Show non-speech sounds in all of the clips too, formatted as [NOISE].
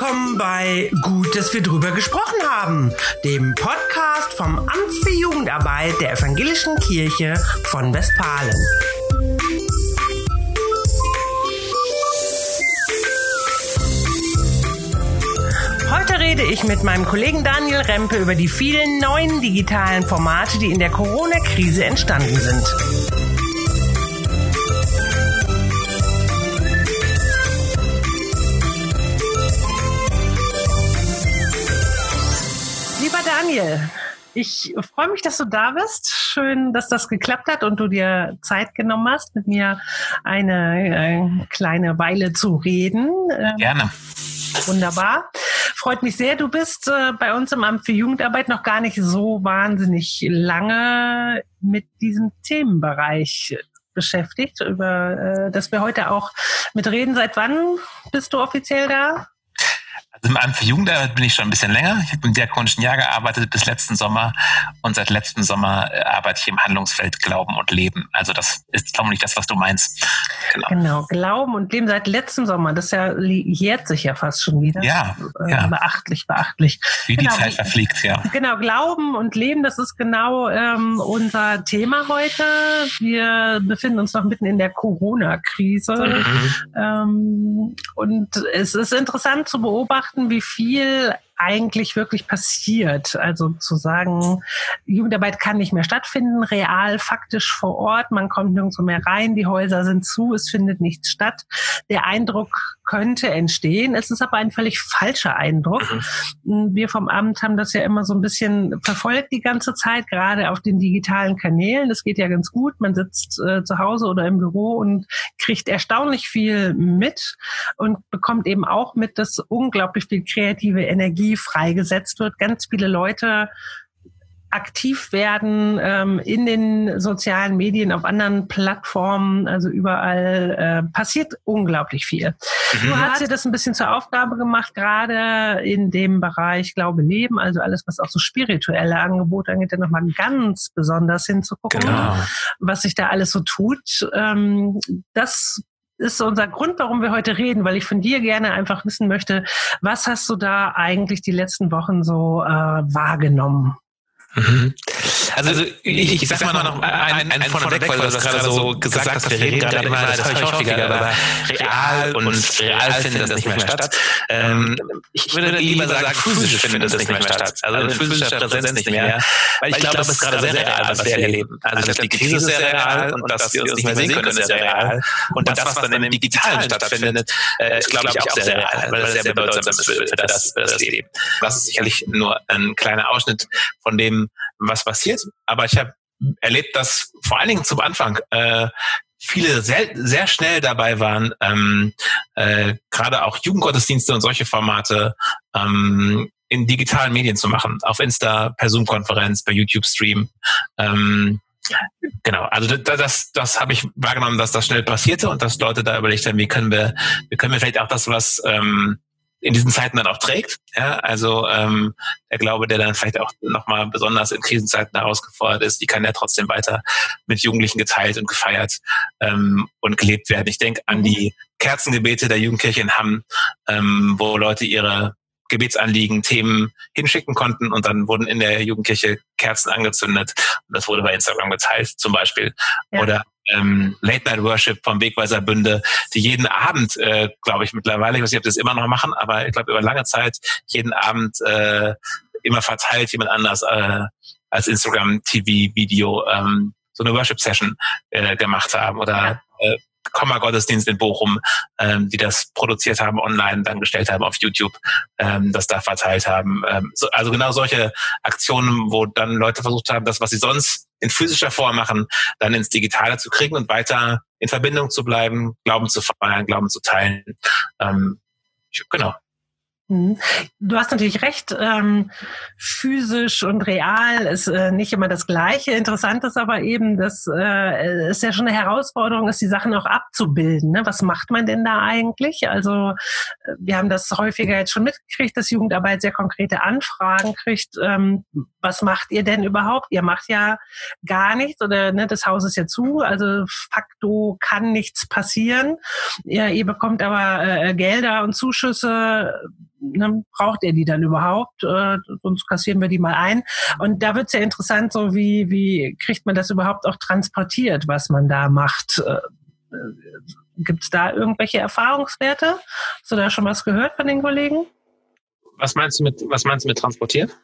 willkommen bei Gut, dass wir drüber gesprochen haben, dem Podcast vom Amt für Jugendarbeit der Evangelischen Kirche von Westfalen. Heute rede ich mit meinem Kollegen Daniel Rempe über die vielen neuen digitalen Formate, die in der Corona-Krise entstanden sind. Ich freue mich, dass du da bist. Schön, dass das geklappt hat und du dir Zeit genommen hast, mit mir eine äh, kleine Weile zu reden. Ähm, Gerne. Wunderbar. Freut mich sehr. Du bist äh, bei uns im Amt für Jugendarbeit noch gar nicht so wahnsinnig lange mit diesem Themenbereich beschäftigt, über äh, das wir heute auch mit reden. Seit wann bist du offiziell da? Also im Amt für Jugendarbeit bin ich schon ein bisschen länger. Ich habe im diakonischen Jahr gearbeitet bis letzten Sommer und seit letztem Sommer äh, arbeite ich im Handlungsfeld Glauben und Leben. Also das ist vermutlich das, was du meinst. Genau. genau. Glauben und Leben seit letztem Sommer. Das ja, jährt sich ja fast schon wieder. Ja, äh, ja. Beachtlich, beachtlich. Wie genau, die Zeit verfliegt, ja. Genau, Glauben und Leben, das ist genau ähm, unser Thema heute. Wir befinden uns noch mitten in der Corona-Krise. Mhm. Ähm, und es ist interessant zu beobachten, beobachten, wie viel eigentlich wirklich passiert. Also zu sagen, Jugendarbeit kann nicht mehr stattfinden, real, faktisch vor Ort, man kommt nirgendwo mehr rein, die Häuser sind zu, es findet nichts statt. Der Eindruck könnte entstehen. Es ist aber ein völlig falscher Eindruck. Mhm. Wir vom Amt haben das ja immer so ein bisschen verfolgt die ganze Zeit, gerade auf den digitalen Kanälen. Das geht ja ganz gut. Man sitzt äh, zu Hause oder im Büro und kriegt erstaunlich viel mit und bekommt eben auch mit, dass unglaublich viel kreative Energie freigesetzt wird. Ganz viele Leute aktiv werden ähm, in den sozialen Medien, auf anderen Plattformen, also überall äh, passiert unglaublich viel. Mhm. Du hast dir das ein bisschen zur Aufgabe gemacht, gerade in dem Bereich Glaube Leben, also alles, was auch so spirituelle Angebote angeht, da nochmal ganz besonders hinzugucken, genau. was sich da alles so tut. Ähm, das ist unser Grund, warum wir heute reden, weil ich von dir gerne einfach wissen möchte, was hast du da eigentlich die letzten Wochen so äh, wahrgenommen? Mhm. Also, also ich, ich, sag mal noch einen, einen vorneweg, weil du das gerade so gesagt hast, wir reden gerade immer, das höre ich häufiger, aber real und real findet das nicht mehr statt. Ähm, ich würde lieber sagen, physisch findet das nicht mehr statt. Also in physischer Präsenz nicht mehr. Weil ich glaube, es ist gerade sehr real, was wir erleben. Also die Krise ist sehr real und dass wir uns nicht mehr sehen können, ist sehr real. Und das, was dann im Digitalen stattfindet, ist, glaube ich, auch sehr real, weil es sehr bedeutsam ist für das Leben. Das ist sicherlich nur ein kleiner Ausschnitt von dem, was passiert. Aber ich habe erlebt, dass vor allen Dingen zum Anfang äh, viele sehr, sehr schnell dabei waren, ähm, äh, gerade auch Jugendgottesdienste und solche Formate ähm, in digitalen Medien zu machen. Auf Insta, per Zoom-Konferenz, per YouTube-Stream. Ähm, Genau, also das, das, das habe ich wahrgenommen, dass das schnell passierte und dass Leute da überlegt haben, wie können wir, wie können wir vielleicht auch das, was ähm, in diesen Zeiten dann auch trägt. Ja, also ähm, der Glaube, der dann vielleicht auch nochmal besonders in Krisenzeiten herausgefordert ist, die kann ja trotzdem weiter mit Jugendlichen geteilt und gefeiert ähm, und gelebt werden. Ich denke an die Kerzengebete der Jugendkirche in Hamm, ähm, wo Leute ihre Gebetsanliegen, Themen hinschicken konnten und dann wurden in der Jugendkirche Kerzen angezündet und das wurde bei Instagram geteilt zum Beispiel. Ja. Oder ähm, Late Night Worship vom Wegweiser Bünde, die jeden Abend, äh, glaube ich mittlerweile, ich weiß nicht, ob die das immer noch machen, aber ich glaube über lange Zeit jeden Abend äh, immer verteilt jemand anders äh, als Instagram TV Video ähm, so eine Worship Session äh, gemacht haben oder äh, Komma-Gottesdienst in Bochum, ähm, die das produziert haben, online dann gestellt haben auf YouTube, ähm, das da verteilt haben. Ähm, so, also genau solche Aktionen, wo dann Leute versucht haben, das, was sie sonst in physischer Form machen, dann ins Digitale zu kriegen und weiter in Verbindung zu bleiben, Glauben zu feiern, Glauben zu teilen. Ähm, genau. Mhm. Du hast natürlich recht, ähm, physisch und real ist äh, nicht immer das Gleiche. Interessant ist aber eben, dass äh, es ja schon eine Herausforderung ist, die Sachen auch abzubilden. Ne? Was macht man denn da eigentlich? Also äh, wir haben das häufiger jetzt schon mitgekriegt, dass Jugendarbeit sehr konkrete Anfragen kriegt. Ähm, was macht ihr denn überhaupt? Ihr macht ja gar nichts oder ne, das Haus ist ja zu, also facto kann nichts passieren. Ihr, ihr bekommt aber äh, Gelder und Zuschüsse ne, braucht er die dann überhaupt? Äh, sonst kassieren wir die mal ein. Und da wird es ja interessant, so wie, wie kriegt man das überhaupt auch transportiert, was man da macht? Äh, Gibt es da irgendwelche Erfahrungswerte? Hast du da schon was gehört von den Kollegen? Was meinst du mit, was meinst du mit transportiert?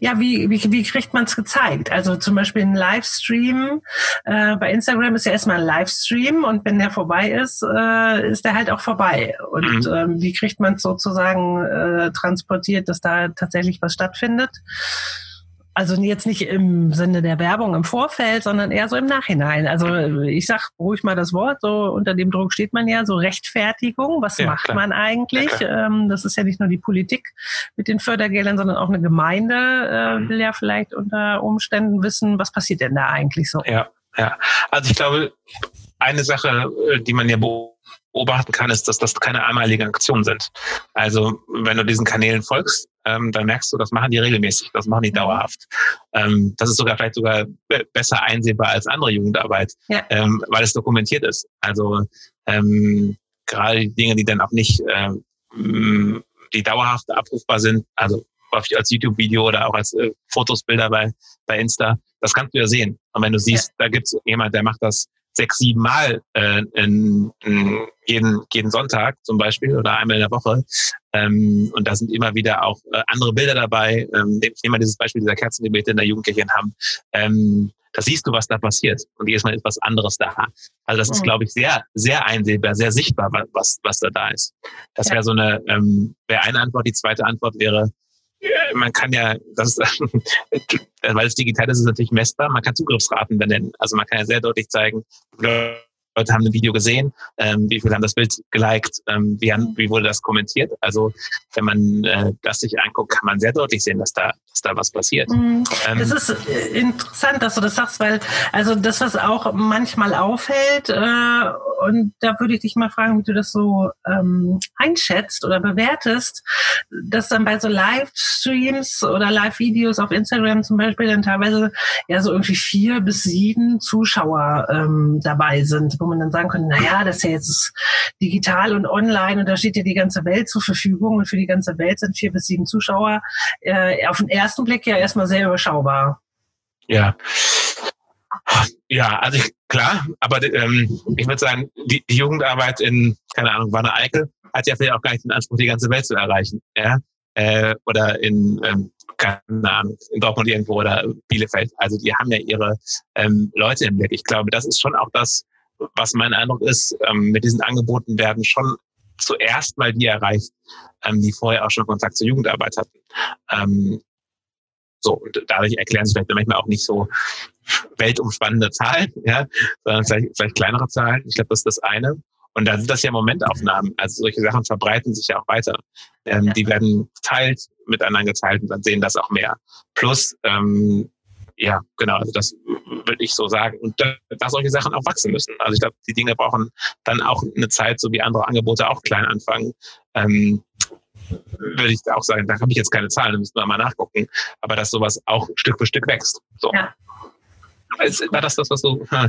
Ja, wie, wie, wie kriegt man es gezeigt? Also zum Beispiel ein Livestream. Äh, bei Instagram ist ja erstmal ein Livestream und wenn der vorbei ist, äh, ist der halt auch vorbei. Und mhm. ähm, wie kriegt man es sozusagen äh, transportiert, dass da tatsächlich was stattfindet? Also jetzt nicht im Sinne der Werbung im Vorfeld, sondern eher so im Nachhinein. Also ich sag ruhig mal das Wort, so unter dem Druck steht man ja, so Rechtfertigung, was ja, macht klar. man eigentlich? Ja, ähm, das ist ja nicht nur die Politik mit den Fördergeldern, sondern auch eine Gemeinde äh, mhm. will ja vielleicht unter Umständen wissen, was passiert denn da eigentlich so? Ja, ja. Also ich glaube, eine Sache, äh, die man ja beobachten kann, ist, dass das keine einmaligen Aktionen sind. Also wenn du diesen Kanälen folgst, ähm, dann merkst du, das machen die regelmäßig, das machen die dauerhaft. Ähm, das ist sogar vielleicht sogar besser einsehbar als andere Jugendarbeit, ja. ähm, weil es dokumentiert ist. Also ähm, gerade die Dinge, die dann auch nicht, ähm, die dauerhaft abrufbar sind, also häufig als YouTube-Video oder auch als äh, Fotos, Bilder bei, bei Insta, das kannst du ja sehen. Und wenn du siehst, ja. da gibt es jemand, der macht das sechs, sieben Mal äh, in, in jeden, jeden Sonntag zum Beispiel oder einmal in der Woche. Ähm, und da sind immer wieder auch äh, andere Bilder dabei. Ähm, ich nehme mal dieses Beispiel dieser Kerzengebete in der Jugendkirche in Hamm. Ähm, da siehst du, was da passiert. Und jedes Mal ist was anderes da. Also das ist, mhm. glaube ich, sehr, sehr einsehbar, sehr sichtbar, was, was da da ist. Das wäre so eine, ähm, wäre eine Antwort. Die zweite Antwort wäre, man kann ja, das [LAUGHS] weil es digital ist, ist es natürlich messbar. Man kann Zugriffsraten benennen. Also man kann ja sehr deutlich zeigen, Leute haben ein Video gesehen, ähm, wie viele haben das Bild geliked, ähm, wie, haben, wie wurde das kommentiert. Also wenn man äh, das sich anguckt, kann man sehr deutlich sehen, dass da, dass da was passiert. Mhm. Ähm, das ist äh, interessant, dass du das sagst, weil also das, was auch manchmal auffällt, äh, und da würde ich dich mal fragen, wie du das so ähm, einschätzt oder bewertest, dass dann bei so Livestreams oder Live-Videos auf Instagram zum Beispiel dann teilweise ja so irgendwie vier bis sieben Zuschauer ähm, dabei sind, wo man dann sagen könnte, na ja, das ist ja jetzt digital und online und da steht ja die ganze Welt zur Verfügung und für die ganze Welt sind vier bis sieben Zuschauer äh, auf den ersten Blick ja erstmal sehr überschaubar. Ja. Ja, also ich, klar, aber ähm, ich würde sagen, die, die Jugendarbeit in, keine Ahnung, Wanne Eickel hat ja vielleicht auch gar nicht den Anspruch, die ganze Welt zu erreichen. Ja? Äh, oder in, ähm, keine Ahnung, in Dortmund irgendwo oder Bielefeld. Also die haben ja ihre ähm, Leute im Blick. Ich glaube, das ist schon auch das, was mein Eindruck ist, ähm, mit diesen Angeboten werden schon zuerst mal die erreicht, ähm, die vorher auch schon Kontakt zur Jugendarbeit hatten. Ähm, so, und dadurch erklären sich vielleicht manchmal auch nicht so weltumspannende Zahlen, ja, sondern vielleicht, vielleicht kleinere Zahlen. Ich glaube, das ist das eine. Und dann sind das ja Momentaufnahmen. Also solche Sachen verbreiten sich ja auch weiter. Ähm, die werden geteilt, mit anderen geteilt und dann sehen das auch mehr. Plus, ähm, ja, genau, also das würde ich so sagen. Und da, da solche Sachen auch wachsen müssen. Also ich glaube, die Dinge brauchen dann auch eine Zeit, so wie andere Angebote auch klein anfangen. Ähm, würde ich auch sagen, da habe ich jetzt keine Zahlen, da müssen wir mal nachgucken. Aber dass sowas auch Stück für Stück wächst. So. Ja. War das das, was du, ja,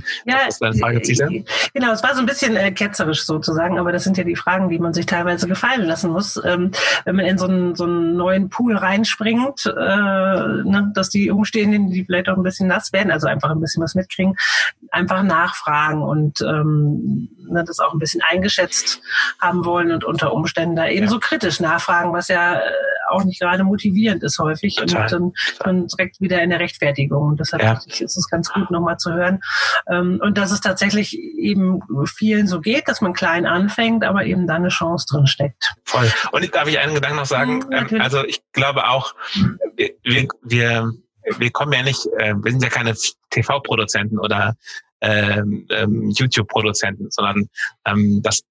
deine Frage zielte? Genau, es war so ein bisschen äh, ketzerisch sozusagen, aber das sind ja die Fragen, die man sich teilweise gefallen lassen muss. Ähm, wenn man in so einen, so einen neuen Pool reinspringt, äh, ne, dass die Umstehenden, die vielleicht auch ein bisschen nass werden, also einfach ein bisschen was mitkriegen, einfach nachfragen und ähm, ne, das auch ein bisschen eingeschätzt haben wollen und unter Umständen da eben ja. so kritisch nachfragen, was ja äh, auch nicht gerade motivierend ist häufig Total. und dann, dann direkt wieder in der Rechtfertigung. Und deshalb ja. ist es ganz gut, nochmal zu hören. Ähm, und dass es tatsächlich eben vielen so geht, dass man klein anfängt, aber eben da eine Chance drin steckt. Voll. Und darf ich einen Gedanken noch sagen? Mhm, ähm, also ich glaube auch, wir, wir, wir kommen ja nicht, äh, wir sind ja keine TV-Produzenten oder ähm, ähm, YouTube-Produzenten, sondern ähm, das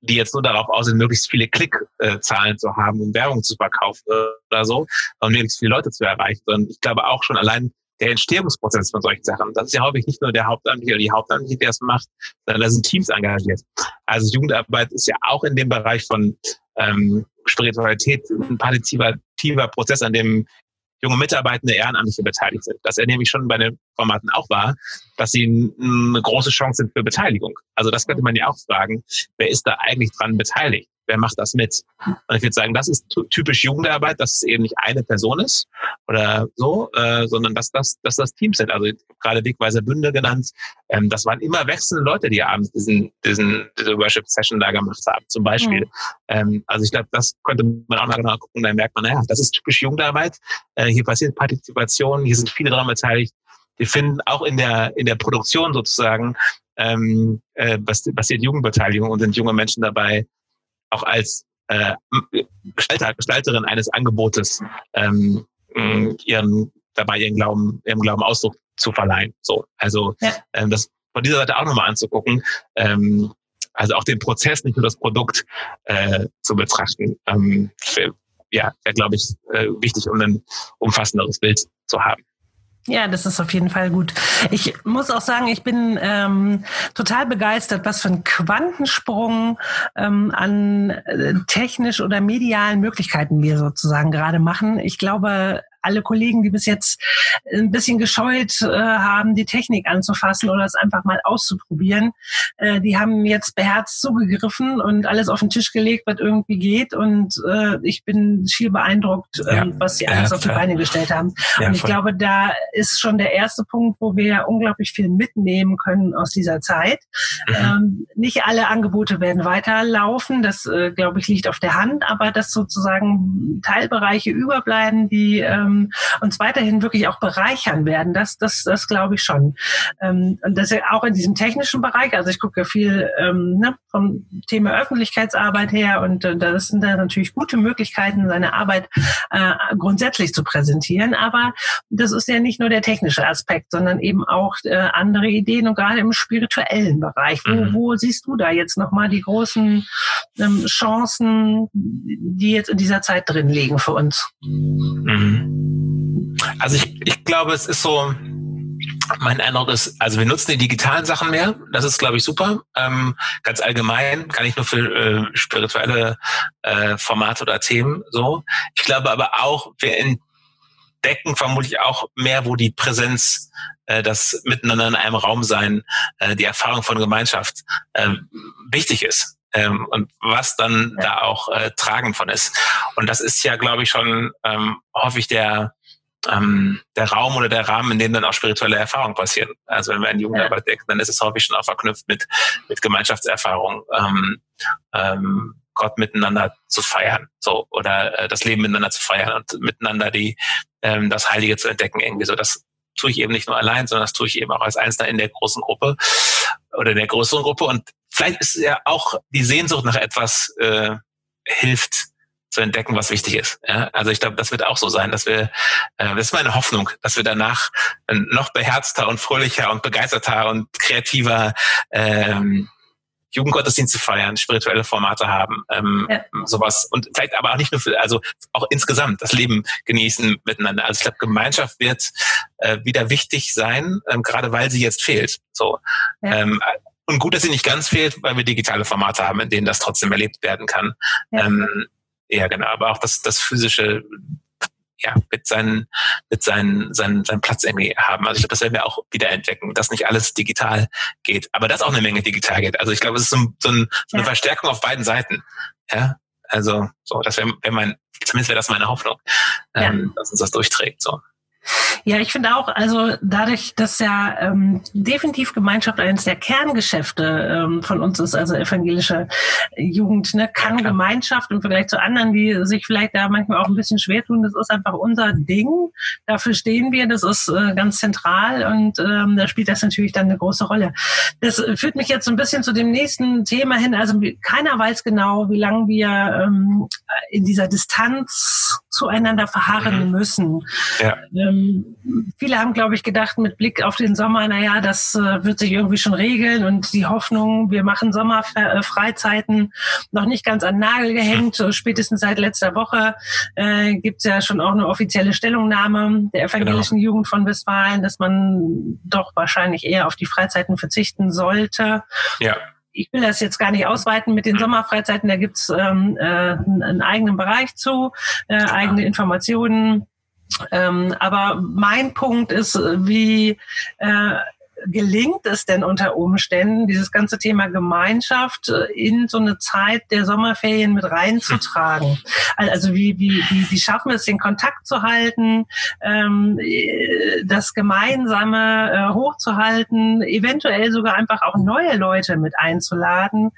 die jetzt nur darauf aus sind, möglichst viele Klickzahlen zu haben, um Werbung zu verkaufen oder so, um möglichst viele Leute zu erreichen. Und ich glaube auch schon allein der Entstehungsprozess von solchen Sachen, das ist ja häufig nicht nur der Hauptamtliche oder die Hauptamtliche, der es macht, sondern da sind Teams engagiert. Also Jugendarbeit ist ja auch in dem Bereich von ähm, Spiritualität ein partizipativer Prozess, an dem junge Mitarbeitende Ehrenamtliche beteiligt sind. Das er nämlich schon bei den Formaten auch war, dass sie eine große Chance sind für Beteiligung. Also das könnte man ja auch fragen, wer ist da eigentlich dran beteiligt? Wer macht das mit? Und ich würde sagen, das ist typisch Jugendarbeit, dass es eben nicht eine Person ist oder so, äh, sondern dass das, dass das Teams sind. Also gerade Wegweiser Bünde genannt. Ähm, das waren immer wechselnde Leute, die abends diesen, diesen, diese Worship-Session da gemacht haben, zum Beispiel. Mhm. Ähm, also ich glaube, das könnte man auch mal genau gucken. Dann merkt man, naja, das ist typisch Jugendarbeit. Äh, hier passiert Partizipation, hier sind viele daran beteiligt. Wir finden auch in der, in der Produktion sozusagen ähm, äh, passiert Jugendbeteiligung und sind junge Menschen dabei, auch als äh, Gestalter, Gestalterin eines Angebotes ähm, ihren dabei ihren Glauben, ihrem Glauben Ausdruck zu verleihen. So, also ja. ähm, das von dieser Seite auch nochmal anzugucken. Ähm, also auch den Prozess, nicht nur das Produkt äh, zu betrachten. Ähm, für, ja, wäre, glaube ich, äh, wichtig, um ein umfassenderes Bild zu haben. Ja, das ist auf jeden Fall gut. Ich muss auch sagen, ich bin ähm, total begeistert, was für einen Quantensprung ähm, an äh, technisch oder medialen Möglichkeiten wir sozusagen gerade machen. Ich glaube, alle Kollegen, die bis jetzt ein bisschen gescheut äh, haben, die Technik anzufassen oder es einfach mal auszuprobieren, äh, die haben jetzt beherzt zugegriffen und alles auf den Tisch gelegt, was irgendwie geht. Und äh, ich bin viel beeindruckt, ja. ähm, was sie alles ja, auf die Beine gestellt haben. Ja, und ich voll. glaube, da ist schon der erste Punkt, wo wir unglaublich viel mitnehmen können aus dieser Zeit. Mhm. Ähm, nicht alle Angebote werden weiterlaufen, das äh, glaube ich liegt auf der Hand, aber dass sozusagen Teilbereiche überbleiben, die ähm, ähm, uns weiterhin wirklich auch bereichern werden. Das, das, das glaube ich schon. Ähm, und das ist auch in diesem technischen Bereich. Also ich gucke viel ähm, ne, vom Thema Öffentlichkeitsarbeit her und äh, das sind da natürlich gute Möglichkeiten, seine Arbeit äh, grundsätzlich zu präsentieren. Aber das ist ja nicht nur der technische Aspekt, sondern eben auch äh, andere Ideen und gerade im spirituellen Bereich. Wo, mhm. wo siehst du da jetzt nochmal die großen ähm, Chancen, die jetzt in dieser Zeit drin liegen für uns? Mhm. Also ich, ich glaube, es ist so, mein Eindruck ist, also wir nutzen die digitalen Sachen mehr. Das ist, glaube ich, super. Ähm, ganz allgemein, gar nicht nur für äh, spirituelle äh, Formate oder Themen so. Ich glaube aber auch, wir entdecken vermutlich auch mehr, wo die Präsenz, äh, das Miteinander in einem Raum sein, äh, die Erfahrung von Gemeinschaft äh, wichtig ist. Ähm, und was dann ja. da auch äh, tragend von ist. Und das ist ja, glaube ich, schon ähm, häufig der ähm, der Raum oder der Rahmen, in dem dann auch spirituelle Erfahrungen passieren. Also wenn wir an Jugendarbeit denken, dann ist es häufig schon auch verknüpft mit, mit Gemeinschaftserfahrung, ähm, ähm, Gott miteinander zu feiern, so oder äh, das Leben miteinander zu feiern und miteinander die ähm, das Heilige zu entdecken irgendwie so. Das tue ich eben nicht nur allein, sondern das tue ich eben auch als Einzelner in der großen Gruppe oder der größeren Gruppe. Und vielleicht ist ja auch die Sehnsucht nach etwas äh, hilft zu entdecken, was wichtig ist. Ja? Also ich glaube, das wird auch so sein, dass wir, äh, das ist meine Hoffnung, dass wir danach noch beherzter und fröhlicher und begeisterter und kreativer ähm, Jugendgottesdienste feiern, spirituelle Formate haben, ähm, ja. sowas und vielleicht aber auch nicht nur für, also auch insgesamt das Leben genießen miteinander. Also ich glaube, Gemeinschaft wird äh, wieder wichtig sein, ähm, gerade weil sie jetzt fehlt. So. Ja. Ähm, und gut, dass sie nicht ganz fehlt, weil wir digitale Formate haben, in denen das trotzdem erlebt werden kann. Ja. Ähm, ja, genau, aber auch das, das physische ja, mit seinen, mit seinen, seinen, seinen Platz irgendwie haben. Also ich glaube, das werden wir auch wieder entdecken, dass nicht alles digital geht, aber dass auch eine Menge digital geht. Also ich glaube, es ist so, so, ein, so eine ja. Verstärkung auf beiden Seiten. Ja, also so, das wäre wär mein, zumindest wäre das meine Hoffnung, ähm, dass uns das durchträgt. So. Ja, ich finde auch, also dadurch, dass ja ähm, definitiv Gemeinschaft eines der Kerngeschäfte ähm, von uns ist, also evangelische Jugend, ne, kann ja, Gemeinschaft im Vergleich zu anderen, die sich vielleicht da manchmal auch ein bisschen schwer tun, das ist einfach unser Ding. Dafür stehen wir, das ist äh, ganz zentral und ähm, da spielt das natürlich dann eine große Rolle. Das führt mich jetzt so ein bisschen zu dem nächsten Thema hin. Also keiner weiß genau, wie lange wir ähm, in dieser Distanz zueinander verharren mhm. müssen. Ja. Ähm, viele haben, glaube ich, gedacht mit Blick auf den Sommer, naja, das äh, wird sich irgendwie schon regeln und die Hoffnung, wir machen Sommerfreizeiten noch nicht ganz an Nagel gehängt. So spätestens seit letzter Woche äh, gibt es ja schon auch eine offizielle Stellungnahme der evangelischen genau. Jugend von Westfalen, dass man doch wahrscheinlich eher auf die Freizeiten verzichten sollte. Ja ich will das jetzt gar nicht ausweiten mit den Sommerfreizeiten, da gibt's ähm, äh, einen eigenen Bereich zu, äh, eigene Informationen. Ähm, aber mein Punkt ist, wie äh, gelingt es denn unter Umständen, dieses ganze Thema Gemeinschaft äh, in so eine Zeit der Sommerferien mit reinzutragen? [LAUGHS] Also wie, wie, wie, wie schaffen wir es, den Kontakt zu halten, ähm, das Gemeinsame äh, hochzuhalten, eventuell sogar einfach auch neue Leute mit einzuladen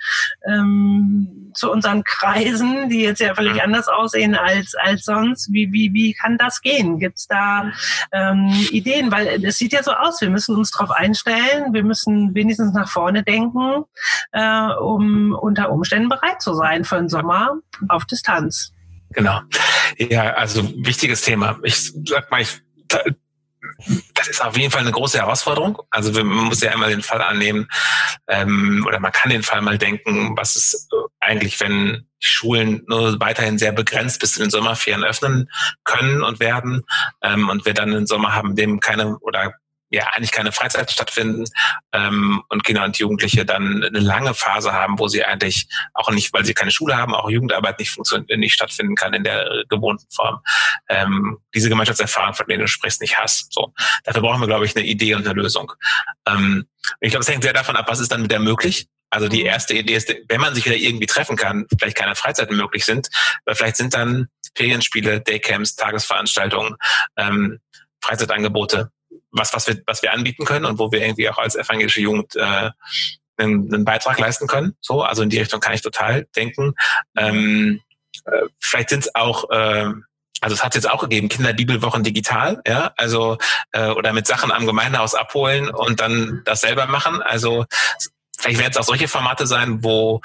ähm, zu unseren Kreisen, die jetzt ja völlig anders aussehen als, als sonst. Wie, wie, wie kann das gehen? Gibt es da ähm, Ideen? Weil es sieht ja so aus, wir müssen uns darauf einstellen, wir müssen wenigstens nach vorne denken, äh, um unter Umständen bereit zu sein für den Sommer auf Distanz. Genau. Ja, also wichtiges Thema. Ich sag mal, ich das ist auf jeden Fall eine große Herausforderung. Also man muss ja immer den Fall annehmen, ähm, oder man kann den Fall mal denken, was ist eigentlich, wenn die Schulen nur weiterhin sehr begrenzt bis zu den Sommerferien öffnen können und werden ähm, und wir dann einen Sommer haben, dem keine oder ja eigentlich keine Freizeit stattfinden ähm, und Kinder und Jugendliche dann eine lange Phase haben, wo sie eigentlich auch nicht, weil sie keine Schule haben, auch Jugendarbeit nicht funktioniert, nicht stattfinden kann in der gewohnten Form. Ähm, diese Gemeinschaftserfahrung, von denen du sprichst, nicht hast. So, dafür brauchen wir, glaube ich, eine Idee und eine Lösung. Ähm, ich glaube, es hängt sehr davon ab, was ist dann wieder möglich. Also die erste Idee ist, wenn man sich wieder irgendwie treffen kann, vielleicht keine Freizeiten möglich sind, weil vielleicht sind dann Ferienspiele, Daycamps, Tagesveranstaltungen, ähm, Freizeitangebote was, was wir, was wir anbieten können und wo wir irgendwie auch als evangelische Jugend äh, einen, einen Beitrag leisten können. So, also in die Richtung kann ich total denken. Ähm, äh, vielleicht sind es auch äh, also es hat jetzt auch gegeben, Kinderbibelwochen digital, ja, also äh, oder mit Sachen am Gemeindehaus abholen und dann das selber machen. Also vielleicht werden es auch solche Formate sein, wo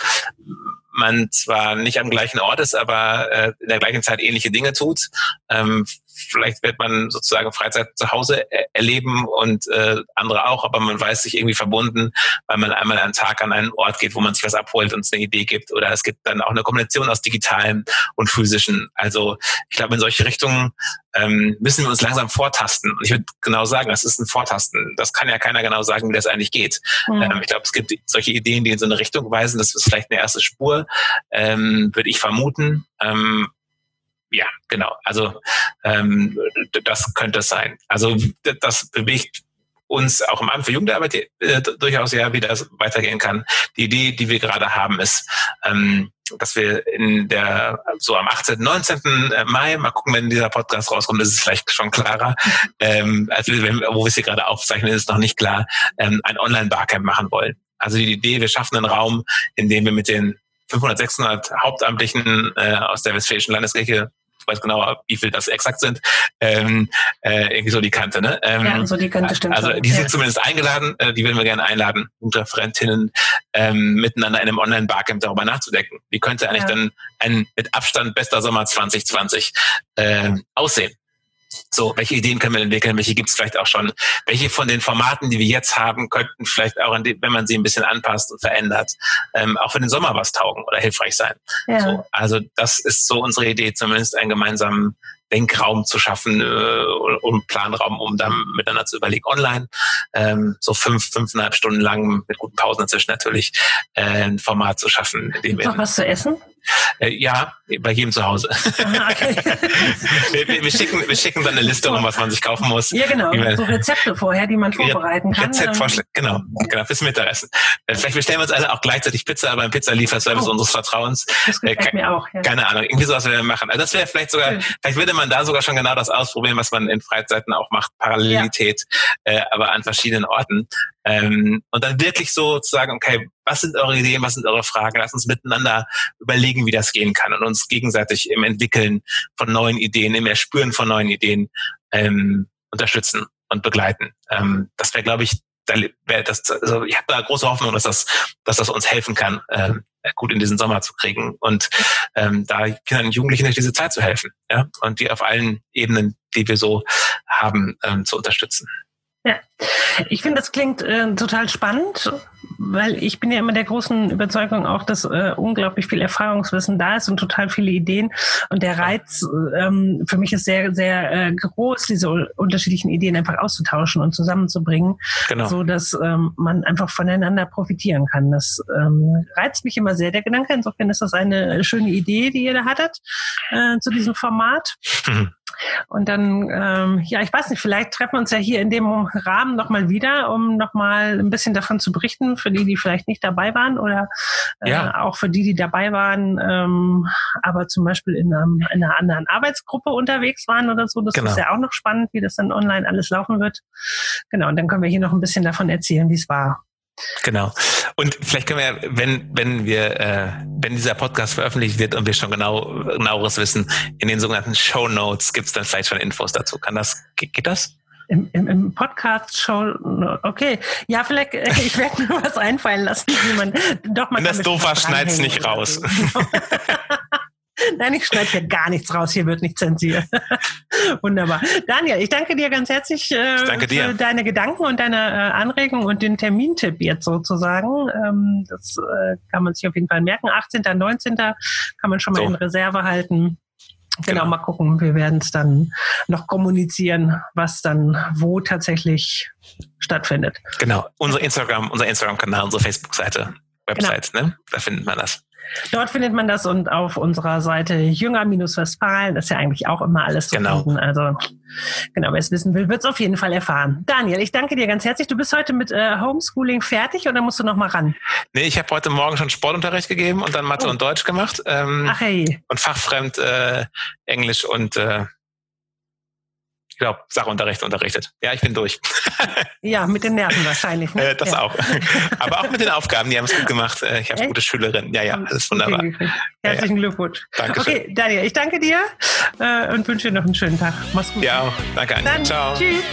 man zwar nicht am gleichen Ort ist, aber äh, in der gleichen Zeit ähnliche Dinge tut. Ähm, vielleicht wird man sozusagen Freizeit zu Hause erleben und äh, andere auch, aber man weiß sich irgendwie verbunden, weil man einmal einen Tag an einen Ort geht, wo man sich was abholt und es eine Idee gibt. Oder es gibt dann auch eine Kombination aus digitalem und physischen. Also ich glaube, in solche Richtungen ähm, müssen wir uns langsam vortasten. Und ich würde genau sagen, das ist ein Vortasten. Das kann ja keiner genau sagen, wie das eigentlich geht. Mhm. Ähm, ich glaube, es gibt solche Ideen, die in so eine Richtung weisen. Das ist vielleicht eine erste Spur, ähm, würde ich vermuten. Ähm, ja, genau. Also ähm, das könnte es sein. Also das bewegt uns auch im Amt für Jugendarbeit äh, durchaus ja, wie das weitergehen kann. Die Idee, die wir gerade haben, ist, ähm, dass wir in der, so am 18., 19. Mai, mal gucken, wenn dieser Podcast rauskommt, ist es vielleicht schon klarer, ähm, also wenn, wo wir es hier gerade aufzeichnen, ist noch nicht klar, ähm, ein Online-Barcamp machen wollen. Also die Idee, wir schaffen einen Raum, in dem wir mit den 500, 600 Hauptamtlichen äh, aus der Westfälischen Landeskirche ich weiß genau, wie viel das exakt sind, ähm, äh, irgendwie so die Kante, ne? Ähm, ja, so die Kante stimmt. Also die sind ja. zumindest eingeladen, äh, die würden wir gerne einladen, Referentinnen ähm, miteinander in einem Online-Barcamp darüber nachzudenken. Wie könnte eigentlich ja. dann ein mit Abstand bester Sommer 2020 äh, aussehen? So, welche Ideen können wir entwickeln? Welche gibt es vielleicht auch schon? Welche von den Formaten, die wir jetzt haben, könnten vielleicht auch, dem, wenn man sie ein bisschen anpasst und verändert, ähm, auch für den Sommer was taugen oder hilfreich sein? Ja. So, also das ist so unsere Idee, zumindest einen gemeinsamen Denkraum zu schaffen äh, und Planraum, um dann miteinander zu überlegen, online, ähm, so fünf, fünfeinhalb Stunden lang mit guten Pausen dazwischen natürlich, äh, ein Format zu schaffen. In dem wir Noch was zu essen? Äh, ja, bei jedem zu Hause. Ah, okay. [LAUGHS] wir, wir, schicken, wir schicken dann eine Liste um, was man sich kaufen muss. Ja, genau. So Rezepte vorher, die man vorbereiten kann. Rezeptvorschläge, genau. genau. Fürs Mittagessen. Äh, vielleicht bestellen wir uns alle auch gleichzeitig Pizza beim Pizzalieferservice oh, unseres Vertrauens. Das äh, mir auch. Ja. Keine Ahnung. Irgendwie sowas werden wir machen. Also das wäre vielleicht sogar, Schön. vielleicht würde man da sogar schon genau das ausprobieren, was man in Freizeiten auch macht. Parallelität, ja. äh, aber an verschiedenen Orten. Ähm, und dann wirklich so zu sagen, okay, was sind eure Ideen, was sind eure Fragen? Lass uns miteinander überlegen, wie das gehen kann und uns gegenseitig im Entwickeln von neuen Ideen, im Erspüren von neuen Ideen ähm, unterstützen und begleiten. Ähm, das wäre, glaube ich, da wär das, also ich habe da große Hoffnung, dass das, dass das uns helfen kann, ähm, gut in diesen Sommer zu kriegen und ähm, da Kindern und Jugendlichen durch diese Zeit zu helfen, ja, und die auf allen Ebenen, die wir so haben, ähm, zu unterstützen. Ja, ich finde, das klingt äh, total spannend, weil ich bin ja immer der großen Überzeugung auch, dass äh, unglaublich viel Erfahrungswissen da ist und total viele Ideen. Und der Reiz ähm, für mich ist sehr, sehr äh, groß, diese unterschiedlichen Ideen einfach auszutauschen und zusammenzubringen, genau. so dass ähm, man einfach voneinander profitieren kann. Das ähm, reizt mich immer sehr, der Gedanke. Insofern ist das eine schöne Idee, die ihr da hattet äh, zu diesem Format. Mhm. Und dann, ähm, ja, ich weiß nicht, vielleicht treffen wir uns ja hier in dem Rahmen nochmal wieder, um nochmal ein bisschen davon zu berichten, für die, die vielleicht nicht dabei waren oder äh, ja. auch für die, die dabei waren, ähm, aber zum Beispiel in, einem, in einer anderen Arbeitsgruppe unterwegs waren oder so. Das genau. ist ja auch noch spannend, wie das dann online alles laufen wird. Genau, und dann können wir hier noch ein bisschen davon erzählen, wie es war. Genau. Und vielleicht können wir, wenn, wenn wir, äh, wenn dieser Podcast veröffentlicht wird und wir schon genau genaueres wissen, in den sogenannten Show Notes gibt es dann vielleicht schon Infos dazu. Kann das, geht das? Im, im, im Podcast Show, okay. Ja, vielleicht, äh, ich werde mir was einfallen lassen, wie man doch mal. Wenn das doof war, schneid's nicht raus. [LAUGHS] [LAUGHS] [LAUGHS] Nein, ich schneide hier gar nichts raus. Hier wird nicht zensiert. [LAUGHS] Wunderbar. Daniel, ich danke dir ganz herzlich äh, danke dir. für deine Gedanken und deine äh, Anregung und den Termintipp jetzt sozusagen. Ähm, das äh, kann man sich auf jeden Fall merken. 18., 19. kann man schon mal so. in Reserve halten. Genau, genau, mal gucken. Wir werden es dann noch kommunizieren, was dann wo tatsächlich stattfindet. Genau. Unser Instagram, unser Instagram-Kanal, unsere Facebook-Seite, Website, genau. ne? Da findet man das. Dort findet man das und auf unserer Seite Jünger-Westfalen ist ja eigentlich auch immer alles zu genau. finden. Also genau, wer es wissen will, wird es auf jeden Fall erfahren. Daniel, ich danke dir ganz herzlich. Du bist heute mit äh, Homeschooling fertig oder musst du noch mal ran? Nee, ich habe heute Morgen schon Sportunterricht gegeben und dann Mathe oh. und Deutsch gemacht. Ähm, Ach hey. Und fachfremd äh, Englisch und äh, glaube, Sachunterricht unterrichtet. Ja, ich bin durch. [LAUGHS] ja, mit den Nerven wahrscheinlich. Ne? Äh, das ja. auch. [LAUGHS] Aber auch mit den Aufgaben, die haben es gut gemacht. Äh, ich habe gute Schülerinnen. Ja, ja, alles wunderbar. Okay, Herzlichen. Glückwunsch. Dankeschön. Okay, Daniel, ich danke dir äh, und wünsche dir noch einen schönen Tag. Mach's gut. Ja, danke, Anja. Ciao. Tschüss.